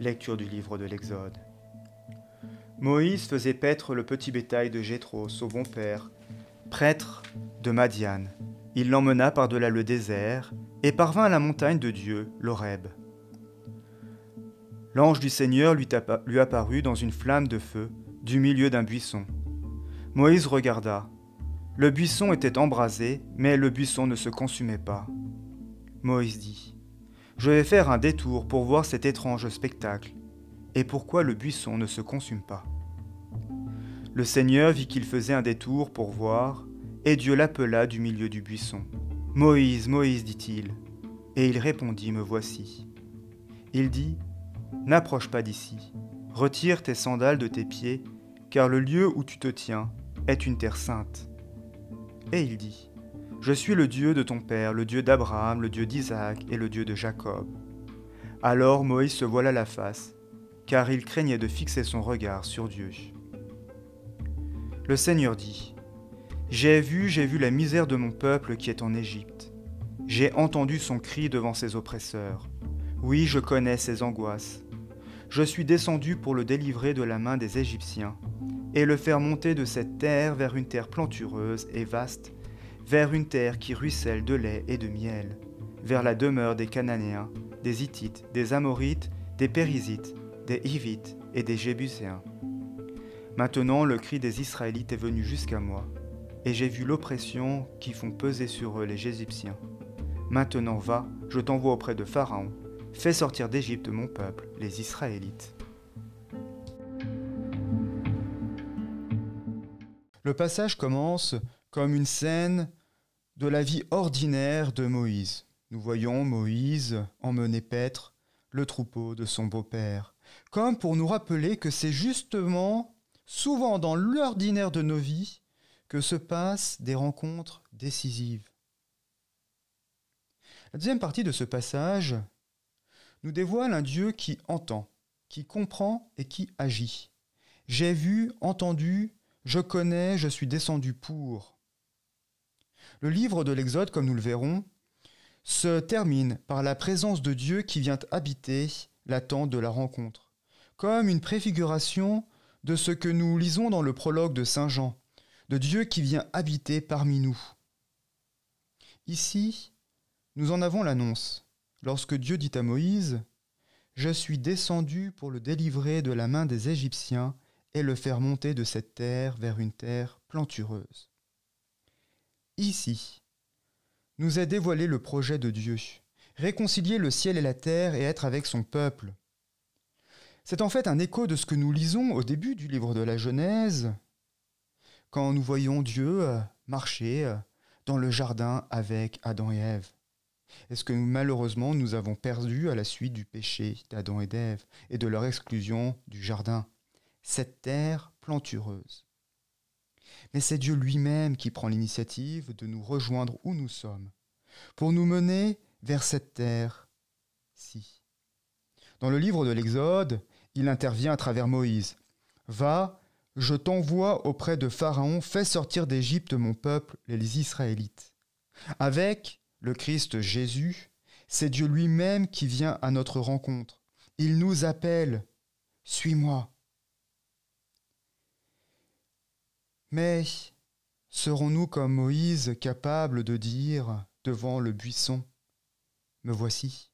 Lecture du livre de l'Exode. Moïse faisait paître le petit bétail de Jéthro, son bon père, prêtre de Madian. Il l'emmena par-delà le désert et parvint à la montagne de Dieu, l'Horeb. L'ange du Seigneur lui, lui apparut dans une flamme de feu du milieu d'un buisson. Moïse regarda. Le buisson était embrasé, mais le buisson ne se consumait pas. Moïse dit Je vais faire un détour pour voir cet étrange spectacle, et pourquoi le buisson ne se consume pas? Le Seigneur vit qu'il faisait un détour pour voir, et Dieu l'appela du milieu du buisson. Moïse, Moïse, dit-il. Et il répondit, Me voici. Il dit, N'approche pas d'ici, retire tes sandales de tes pieds, car le lieu où tu te tiens est une terre sainte. Et il dit, Je suis le Dieu de ton père, le Dieu d'Abraham, le Dieu d'Isaac et le Dieu de Jacob. Alors Moïse se voila la face, car il craignait de fixer son regard sur Dieu. Le Seigneur dit, J'ai vu, j'ai vu la misère de mon peuple qui est en Égypte. J'ai entendu son cri devant ses oppresseurs. Oui, je connais ses angoisses. Je suis descendu pour le délivrer de la main des Égyptiens, et le faire monter de cette terre vers une terre plantureuse et vaste, vers une terre qui ruisselle de lait et de miel, vers la demeure des Cananéens, des Hittites, des Amorites, des Périsites, des Hivites et des Jébuséens. Maintenant le cri des Israélites est venu jusqu'à moi, et j'ai vu l'oppression qui font peser sur eux les Égyptiens. Maintenant va, je t'envoie auprès de Pharaon, fais sortir d'Égypte mon peuple, les Israélites. Le passage commence comme une scène de la vie ordinaire de Moïse. Nous voyons Moïse emmener paître le troupeau de son beau-père, comme pour nous rappeler que c'est justement souvent dans l'ordinaire de nos vies que se passent des rencontres décisives. La deuxième partie de ce passage nous dévoile un Dieu qui entend, qui comprend et qui agit. J'ai vu, entendu, je connais, je suis descendu pour. Le livre de l'Exode, comme nous le verrons, se termine par la présence de Dieu qui vient habiter l'attente de la rencontre, comme une préfiguration de ce que nous lisons dans le prologue de Saint Jean, de Dieu qui vient habiter parmi nous. Ici, nous en avons l'annonce, lorsque Dieu dit à Moïse, Je suis descendu pour le délivrer de la main des Égyptiens et le faire monter de cette terre vers une terre plantureuse. Ici, nous est dévoilé le projet de Dieu, réconcilier le ciel et la terre et être avec son peuple. C'est en fait un écho de ce que nous lisons au début du livre de la Genèse, quand nous voyons Dieu euh, marcher euh, dans le jardin avec Adam et Ève. Est-ce que malheureusement nous avons perdu à la suite du péché d'Adam et d'Ève et de leur exclusion du jardin? Cette terre plantureuse. Mais c'est Dieu lui-même qui prend l'initiative de nous rejoindre où nous sommes, pour nous mener vers cette terre-ci. Dans le livre de l'Exode, il intervient à travers Moïse. Va, je t'envoie auprès de Pharaon, fais sortir d'Égypte mon peuple, les Israélites. Avec le Christ Jésus, c'est Dieu lui-même qui vient à notre rencontre. Il nous appelle, suis-moi. Mais serons-nous comme Moïse capables de dire devant le buisson, me voici